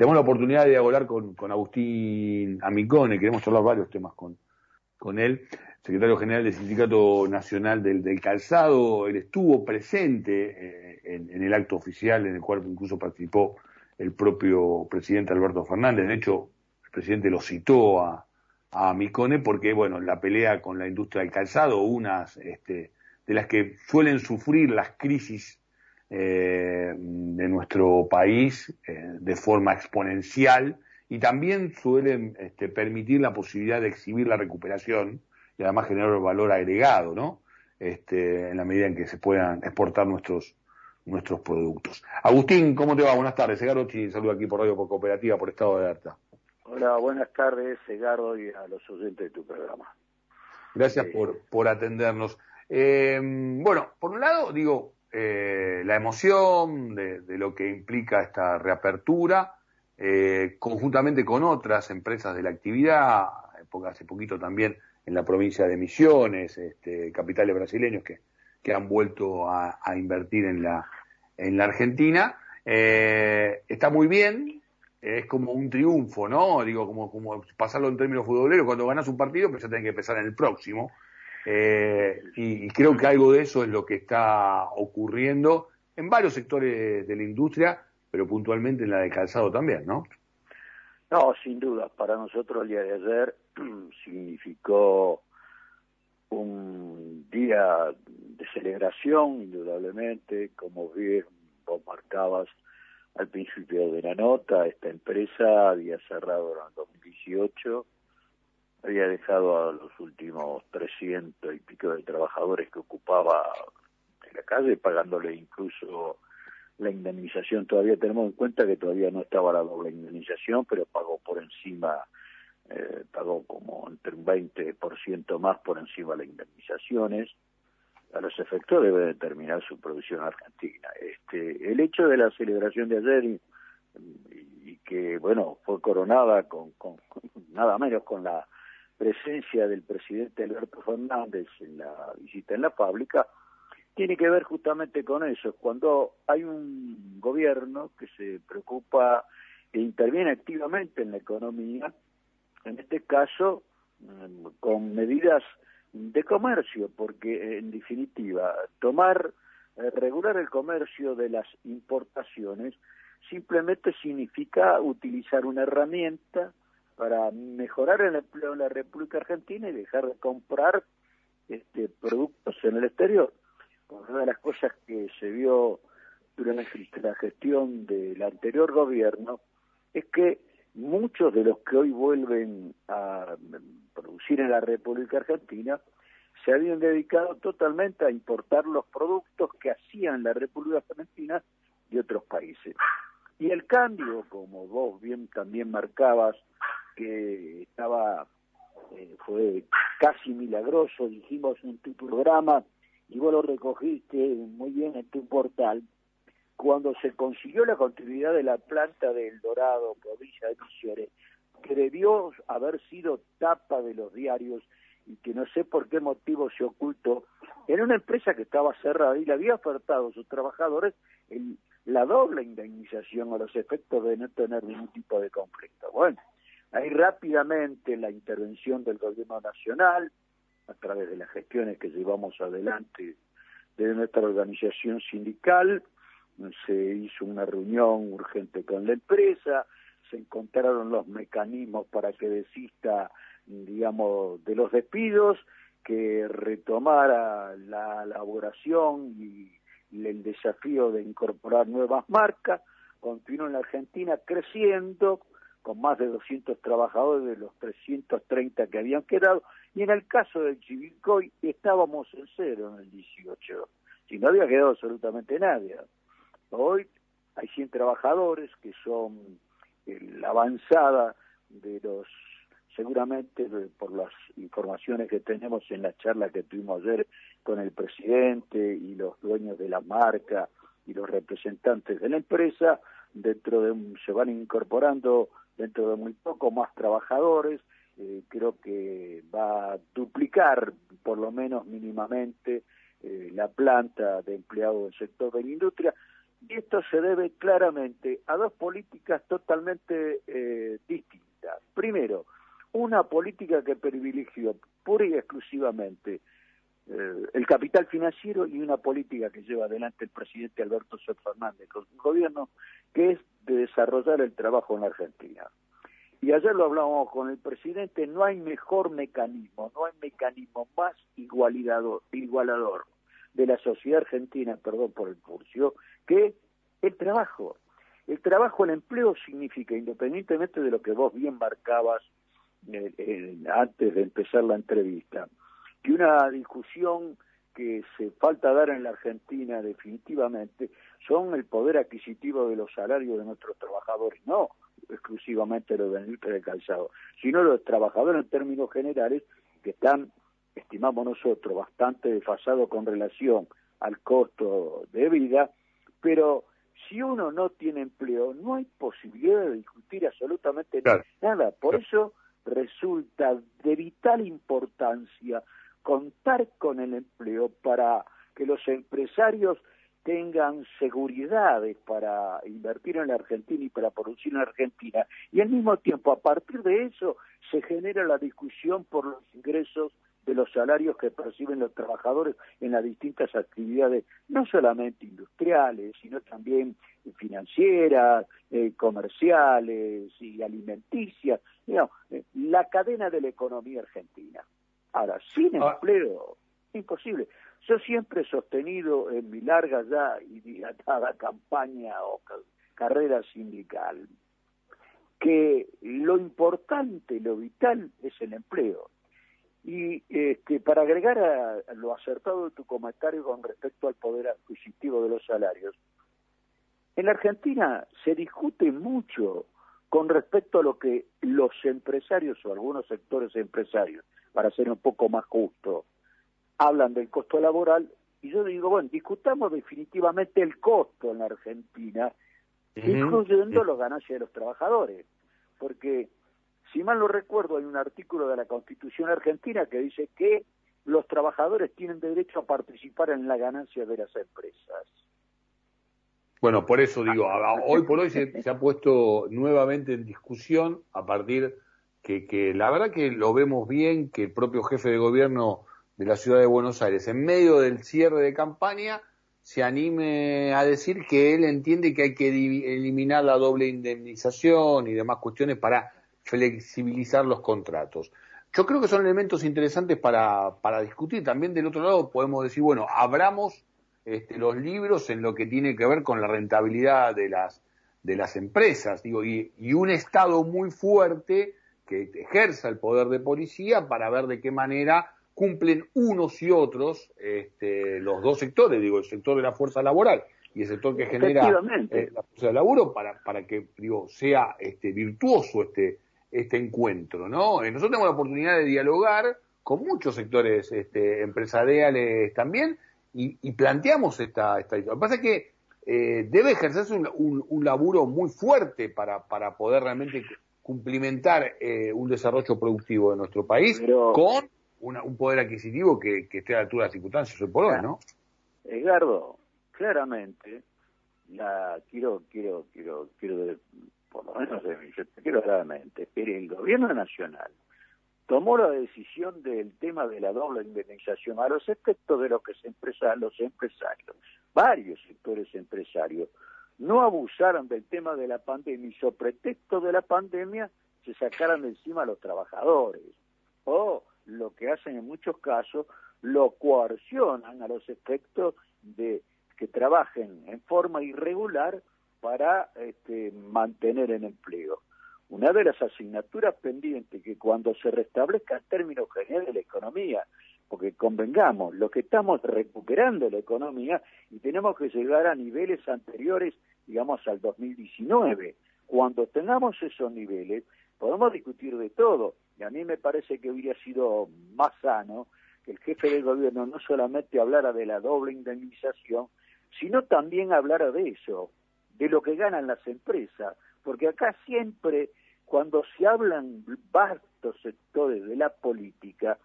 tenemos la oportunidad de hablar con, con Agustín Amicone, queremos hablar varios temas con, él, secretario general del Sindicato Nacional del, Calzado, él estuvo presente eh, en, el acto oficial en el cual incluso participó el propio presidente Alberto Fernández, de hecho el presidente lo citó a, a Micone porque, bueno, la pelea con la industria del calzado, unas este, de las que suelen sufrir las crisis eh, de nuestro país eh, de forma exponencial y también suelen este, permitir la posibilidad de exhibir la recuperación y además generar valor agregado, ¿no? Este, en la medida en que se puedan exportar nuestros nuestros productos. Agustín, ¿cómo te va? Buenas tardes. Egarochi, saludo aquí por Radio Cooperativa, por Estado de Alerta. Hola, buenas tardes, Egardo, y a los oyentes de tu programa. Gracias eh, por, por atendernos. Eh, bueno, por un lado, digo, eh, la emoción de, lo que implica esta reapertura, conjuntamente con otras empresas de la actividad, hace poquito también en la provincia de Misiones, este, capitales brasileños que, que han vuelto a, invertir en la, en la Argentina. está muy bien, es como un triunfo, ¿no? Digo, como, como pasarlo en términos futboleros, cuando ganas un partido, pero ya tenés que empezar en el próximo. Eh, y, creo que algo de eso es lo que está ocurriendo en varios sectores de la industria, pero puntualmente en la de calzado también, ¿no? No, sin duda. Para nosotros el día de ayer significó un día de celebración, indudablemente, como bien vos marcabas, al principio de la nota, esta empresa había cerrado en 2018, había dejado a los últimos 300 y pico de trabajadores que ocupaba en la calle, pagándole incluso la indemnización. Todavía tenemos en cuenta que todavía no estaba la doble indemnización, pero pagó por encima, eh, pagó como entre un 20% más por encima de las indemnizaciones a los efectos debe determinar su producción argentina. Este, el hecho de la celebración de ayer y, que, bueno, fue coronada con, con, nada menos con la presencia del presidente Alberto Fernández en la visita en la fábrica, tiene que ver justamente con eso. Cuando hay un gobierno que se preocupa e interviene activamente en la economía, en este caso mm, con medidas de comercio, porque en definitiva, tomar, eh, regular el comercio de las importaciones simplemente significa utilizar una herramienta para mejorar el empleo en la República Argentina y dejar de comprar este, productos en el exterior. Una de las cosas que se vio durante la gestión del anterior gobierno es que muchos de los que hoy vuelven a producir en la República Argentina se habían dedicado totalmente a importar los productos que hacían la República Argentina de otros países. Y el cambio, como vos bien también marcabas, que estaba, eh, fue casi milagroso, dijimos en tu programa, y vos lo recogiste muy bien en tu portal, cuando se consiguió la continuidad de la planta del Dorado, provincia de Misiones, que debió haber sido tapa de los diarios y que no sé por qué motivo se ocultó, era una empresa que estaba cerrada y le había ofertado a sus trabajadores el, la doble indemnización a los efectos de no tener ningún tipo de conflicto. Bueno, ahí rápidamente la intervención del gobierno nacional, a través de las gestiones que llevamos adelante de nuestra organización sindical, se hizo una reunión urgente con la empresa, se encontraron los mecanismos para que desista, digamos, de los despidos, que retomara la elaboración y, el desafío de incorporar nuevas marcas, continuó en la Argentina creciendo con más de 200 trabajadores de los 330 que habían quedado, y en el caso del Chivilcoy estábamos en cero en el 18, si no había quedado absolutamente nadie. Hoy hay 100 trabajadores que son la avanzada de los, seguramente por las informaciones que tenemos en la charla que tuvimos ayer con el presidente y los dueños de la marca y los representantes de la empresa, dentro de se van incorporando dentro de muy poco más trabajadores, eh, creo que va a duplicar por lo menos mínimamente eh, la planta de empleados del sector de la industria Y esto se debe claramente a dos políticas totalmente eh, distintas. Primero, una política que privilegió pura y exclusivamente eh, el capital financiero y una política que lleva adelante el presidente Alberto Sol Fernández con su gobierno, que es de desarrollar el trabajo en la Argentina. Y ayer lo hablábamos con el presidente, no hay mejor mecanismo, no hay mecanismo más igualador, de la sociedad argentina, perdón por el curso, que el trabajo. El trabajo, el empleo significa, independientemente de lo que vos bien marcabas eh, antes de empezar la entrevista, que una discusión que se falta dar en la Argentina definitivamente son el poder adquisitivo de los salarios de nuestros trabajadores, no exclusivamente los del de calzado, sino los trabajadores en términos generales que están, estimamos nosotros, bastante desfasados con relación al costo de vida, pero si uno no tiene empleo, no hay posibilidad de discutir absolutamente nada. Por eso resulta de vital importancia contar con el empleo para que los empresarios tengan seguridades para invertir en la Argentina y para producir en la Argentina. Y al mismo tiempo, a partir de eso, se genera la discusión por los ingresos de los salarios que perciben los trabajadores en las distintas actividades, no solamente industriales, sino también financieras, eh, comerciales y alimenticias, eh, la cadena de la economía argentina. Ahora, sin ah. empleo, imposible. Yo siempre he sostenido en mi larga ya y dilatada campaña o carrera sindical que lo importante, lo vital es el empleo. Y este, para agregar a, lo acertado de tu comentario con respecto al poder adquisitivo de los salarios, en la Argentina se discute mucho con respecto a lo que los empresarios o algunos sectores empresarios, para ser un poco más justo, hablan del costo laboral y yo digo, bueno, discutamos definitivamente el costo en la Argentina, incluyendo los ganancias de los trabajadores, porque si mal no recuerdo hay un artículo de la Constitución argentina que dice que los trabajadores tienen derecho a participar en la ganancia de las empresas. Bueno, por eso digo, hoy por hoy se, ha puesto nuevamente en discusión a partir que, que la verdad que lo vemos bien, que el propio jefe de gobierno de la ciudad de Buenos Aires, en medio del cierre de campaña, se anime a decir que él entiende que hay que eliminar la doble indemnización y demás cuestiones para flexibilizar los contratos. Yo creo que son elementos interesantes para, para discutir. También del otro lado podemos decir, bueno, abramos este, los libros en lo que tiene que ver con la rentabilidad de las, de las empresas, digo, y, un Estado muy fuerte que ejerza el poder de policía para ver de qué manera cumplen unos y otros este, los dos sectores, digo, el sector de la fuerza laboral y el sector que genera eh, la fuerza de laburo para, para que digo, sea este, virtuoso este, este encuentro. ¿no? Eh, nosotros tenemos la oportunidad de dialogar con muchos sectores este, empresariales también y, planteamos esta, esta Lo que pasa es que eh, debe ejercerse un, un, laburo muy fuerte para, para poder realmente cumplimentar eh, un desarrollo productivo de nuestro país con un poder adquisitivo que, esté a la altura de las circunstancias hoy por hoy, ¿no? Edgardo, claramente, la quiero, quiero, quiero, quiero, por lo menos quiero claramente, el gobierno nacional tomó la decisión del tema de la doble indemnización a los efectos de lo que se empresa, los empresarios, varios sectores empresarios, no abusaron del tema de la pandemia y sobre pretexto de la pandemia se sacaran de encima a los trabajadores. O lo que hacen en muchos casos, lo coercionan a los efectos de que trabajen en forma irregular para este, mantener el empleo una de las asignaturas pendientes que cuando se restablezca en términos generales la economía, porque convengamos, lo que estamos recuperando la economía y tenemos que llegar a niveles anteriores, digamos, al 2019. Cuando tengamos esos niveles, podemos discutir de todo. Y a mí me parece que hubiera sido más sano que el jefe del gobierno no solamente hablara de la doble indemnización, sino también hablara de eso, de lo que ganan las empresas, porque acá siempre cuando se hablan vastos sectores de la política,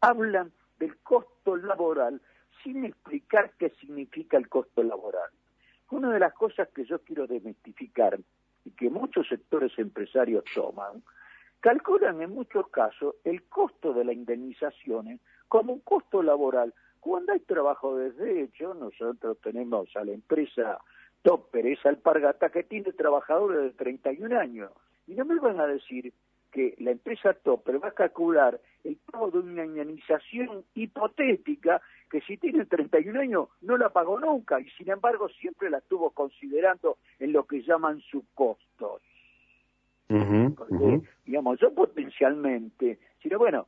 hablan del costo laboral sin explicar qué significa el costo laboral. una de las cosas que yo quiero desmistificar y que muchos sectores empresarios toman, calculan en muchos casos el costo de las indemnizaciones como un costo laboral. Cuando hay trabajo desde hecho, nosotros tenemos a la empresa Topper, esa alpargata que tiene trabajadores de 31 años. Y no me van a decir que la empresa Topper va a calcular el pago de una indemnización hipotética que si tiene 31 años no la pagó nunca y sin embargo siempre la estuvo considerando en lo que llaman sus costos. Digamos, yo potencialmente, si no, bueno,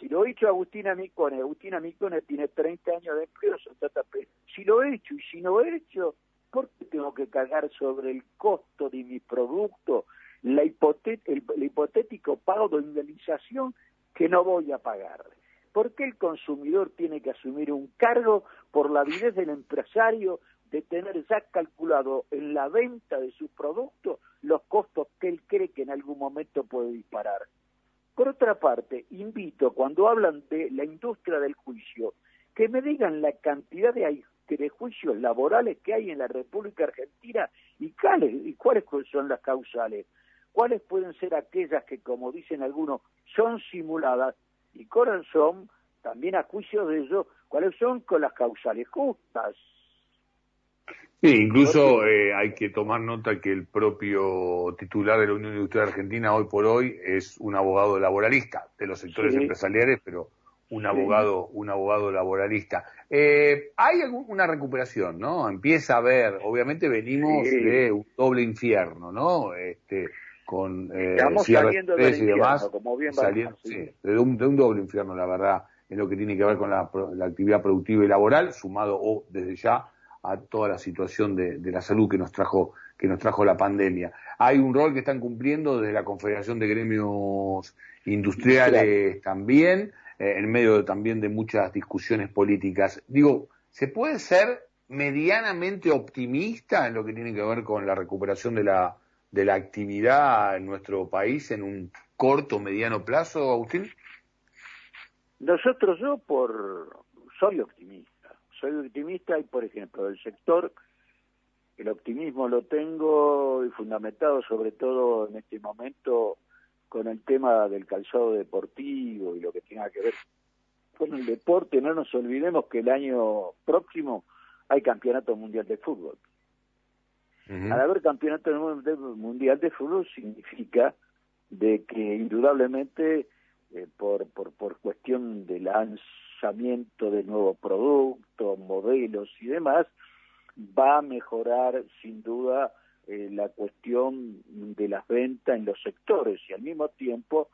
si lo he hecho Agustina Micone, Agustina Micone tiene 30 años de empleo, si lo he hecho y si no he hecho, ¿por qué tengo que cargar sobre el costo de mi producto la el, hipotético pago de indemnización que no voy a pagar. ¿Por qué el consumidor tiene que asumir un cargo por la avidez del empresario de tener ya calculado en la venta de su producto los costos que él cree que en algún momento puede disparar? Por otra parte, invito, cuando hablan de la industria del juicio, que me digan la cantidad de juicios laborales que hay en la República Argentina y cuáles, y cuáles son las causales cuáles pueden ser aquellas que, como dicen algunos, son simuladas y cuáles son, también a juicio de ellos, cuáles son con las causales justas. Sí, incluso eh, hay que tomar nota que el propio titular de la Unión Industrial Argentina hoy por hoy es un abogado laboralista de los sectores empresariales, pero un abogado, un abogado laboralista. Eh, hay una recuperación, ¿no? Empieza a haber, obviamente venimos de un doble infierno, ¿no? Este, con eh, saliendo del y demás, como bien saliendo, sí, de, un, de un doble infierno, la verdad, en lo que tiene que ver con la, actividad productiva y laboral, sumado o desde ya a toda la situación de, la salud que nos trajo que nos trajo la pandemia. Hay un rol que están cumpliendo desde la Confederación de Gremios Industriales también, eh, en medio también de muchas discusiones políticas. Digo, ¿se puede ser medianamente optimista en lo que tiene que ver con la recuperación de la de la actividad en nuestro país en un corto, mediano plazo, Agustín? Nosotros, yo por soy optimista, soy optimista y, por ejemplo, del sector, el optimismo lo tengo y fundamentado sobre todo en este momento con el tema del calzado deportivo y lo que tenga que ver con el deporte. No nos olvidemos que el año próximo hay campeonato mundial de fútbol. Al haber campeonato mundial de fútbol significa de que indudablemente eh, por, por, por cuestión de lanzamiento de nuevos productos, modelos y demás, va a mejorar sin duda eh, la cuestión de las ventas en los sectores. Y al mismo tiempo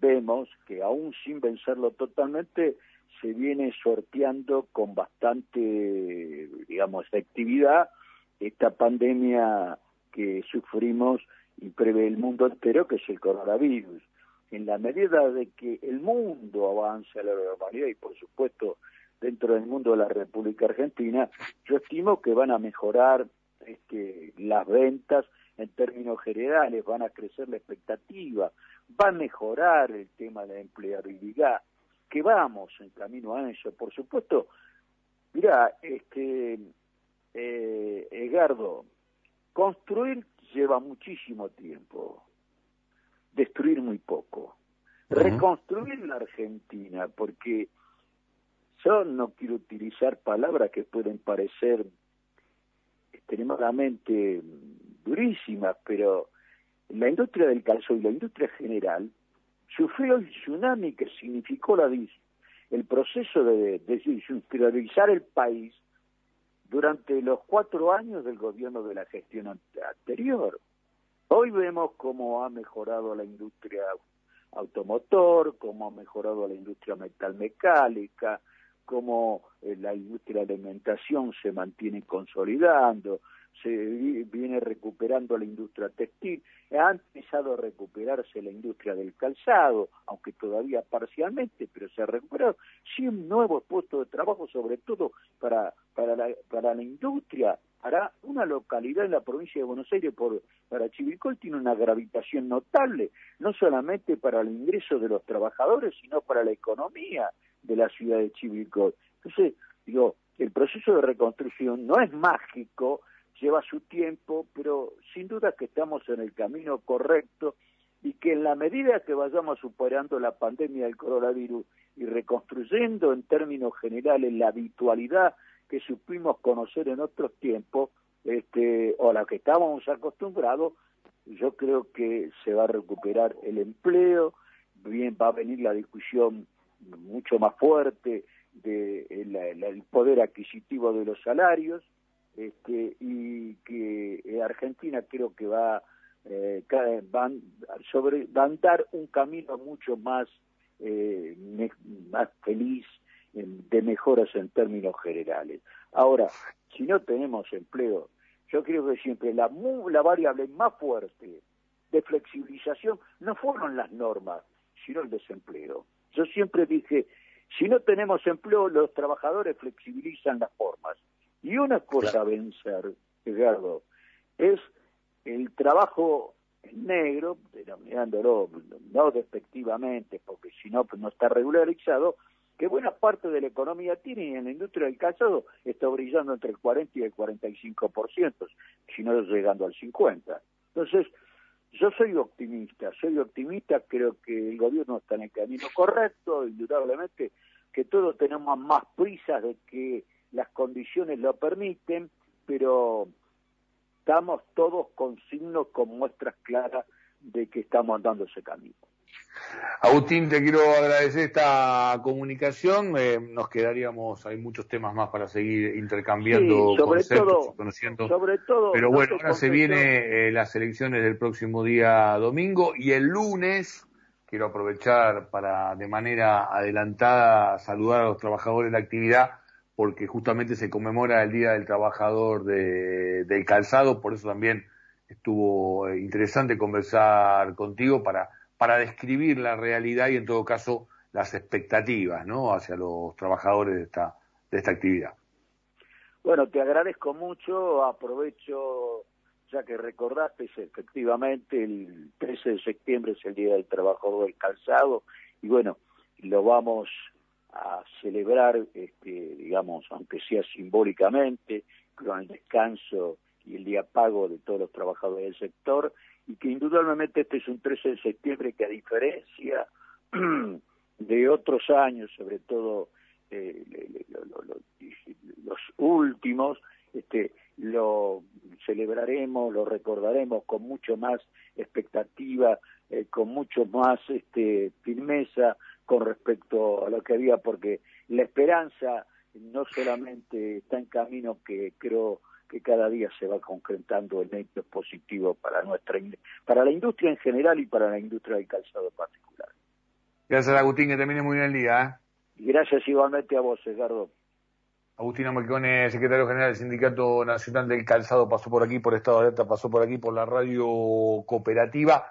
vemos que aún sin vencerlo totalmente se viene sorteando con bastante, digamos, efectividad esta pandemia que sufrimos y prevé el mundo entero, que es el coronavirus. En la medida de que el mundo avance a la normalidad y por supuesto dentro del mundo de la República Argentina, yo estimo que van a mejorar este, las ventas en términos generales, van a crecer la expectativa, va a mejorar el tema de la empleabilidad, que vamos en camino a eso. Por supuesto, mira, este, eh, Edgardo, construir lleva muchísimo tiempo, destruir muy poco. Reconstruir la Argentina, porque yo no quiero utilizar palabras que pueden parecer extremadamente durísimas, pero la industria del calzón y la industria general sufrió el tsunami que significó la, el proceso de, de el país durante los cuatro años del gobierno de la gestión anterior. Hoy vemos cómo ha mejorado la industria automotor, cómo ha mejorado la industria metalmecánica, cómo eh, la industria de alimentación se mantiene consolidando, se viene recuperando la industria textil, ha empezado a recuperarse la industria del calzado, aunque todavía parcialmente, pero se ha recuperado 100 nuevos puestos de trabajo, sobre todo para, para, la, para la industria, para una localidad en la provincia de Buenos Aires, por, para Chivilcoy, tiene una gravitación notable, no solamente para el ingreso de los trabajadores, sino para la economía de la ciudad de Chivilcoy. Entonces, digo, el proceso de reconstrucción no es mágico, lleva su tiempo, pero sin duda que estamos en el camino correcto y que en la medida que vayamos superando la pandemia del coronavirus y reconstruyendo en términos generales la habitualidad que supimos conocer en otros tiempos, este, o a la que estábamos acostumbrados, yo creo que se va a recuperar el empleo, bien va a venir la discusión mucho más fuerte del de poder adquisitivo de los salarios, este, y que eh, Argentina creo que va eh, van dar un camino mucho más eh, más feliz de mejoras en términos generales. Ahora, si no tenemos empleo, yo creo que siempre la, la variable más fuerte de flexibilización no fueron las normas, sino el desempleo. Yo siempre dije, si no tenemos empleo, los trabajadores flexibilizan las formas. Y una cosa a vencer, Edgardo, es el trabajo negro, denominándolo no despectivamente, porque si no, pues no está regularizado, que buena parte de la economía tiene y en la industria del calzado está brillando entre el 40 y el 45%, si no llegando al 50%. Entonces, yo soy optimista, soy optimista, creo que el gobierno está en el camino correcto, indudablemente que todos tenemos más prisas de que las condiciones lo permiten, pero estamos todos con signos, con muestras claras de que estamos andando ese camino. Agustín, te quiero agradecer esta comunicación. Eh, nos quedaríamos, hay muchos temas más para seguir intercambiando conceptos y conociendo. Sobre todo, Pero bueno, ahora se viene eh, las elecciones del próximo día domingo y el lunes quiero aprovechar para de manera adelantada saludar a los trabajadores de la actividad porque justamente se conmemora el Día del Trabajador de, del Calzado, por eso también estuvo eh, interesante conversar contigo para para describir la realidad y en todo caso las expectativas ¿no? hacia los trabajadores de esta, de esta actividad. Bueno, te agradezco mucho, aprovecho ya que recordaste efectivamente el 13 de septiembre es el Día del Trabajador del Calzado y bueno, lo vamos a celebrar, este, digamos, aunque sea simbólicamente, con el descanso y el día pago de todos los trabajadores del sector y que indudablemente este es un 13 de septiembre que a diferencia de otros años, sobre todo eh, los últimos, este, lo celebraremos, lo recordaremos con mucho más expectativa, eh, con mucho más este, firmeza con respecto a lo que había, porque la esperanza no solamente está en camino que creo que cada día se va concretando en hechos positivos para nuestra para la industria en general y para la industria del calzado en particular. Gracias Agustín, que termine muy bien el día. ¿eh? Gracias igualmente a vos, Edgardo. Agustín Amalcone, secretario general del Sindicato Nacional del Calzado, pasó por aquí, por Estado de Alerta, pasó por aquí, por la radio cooperativa.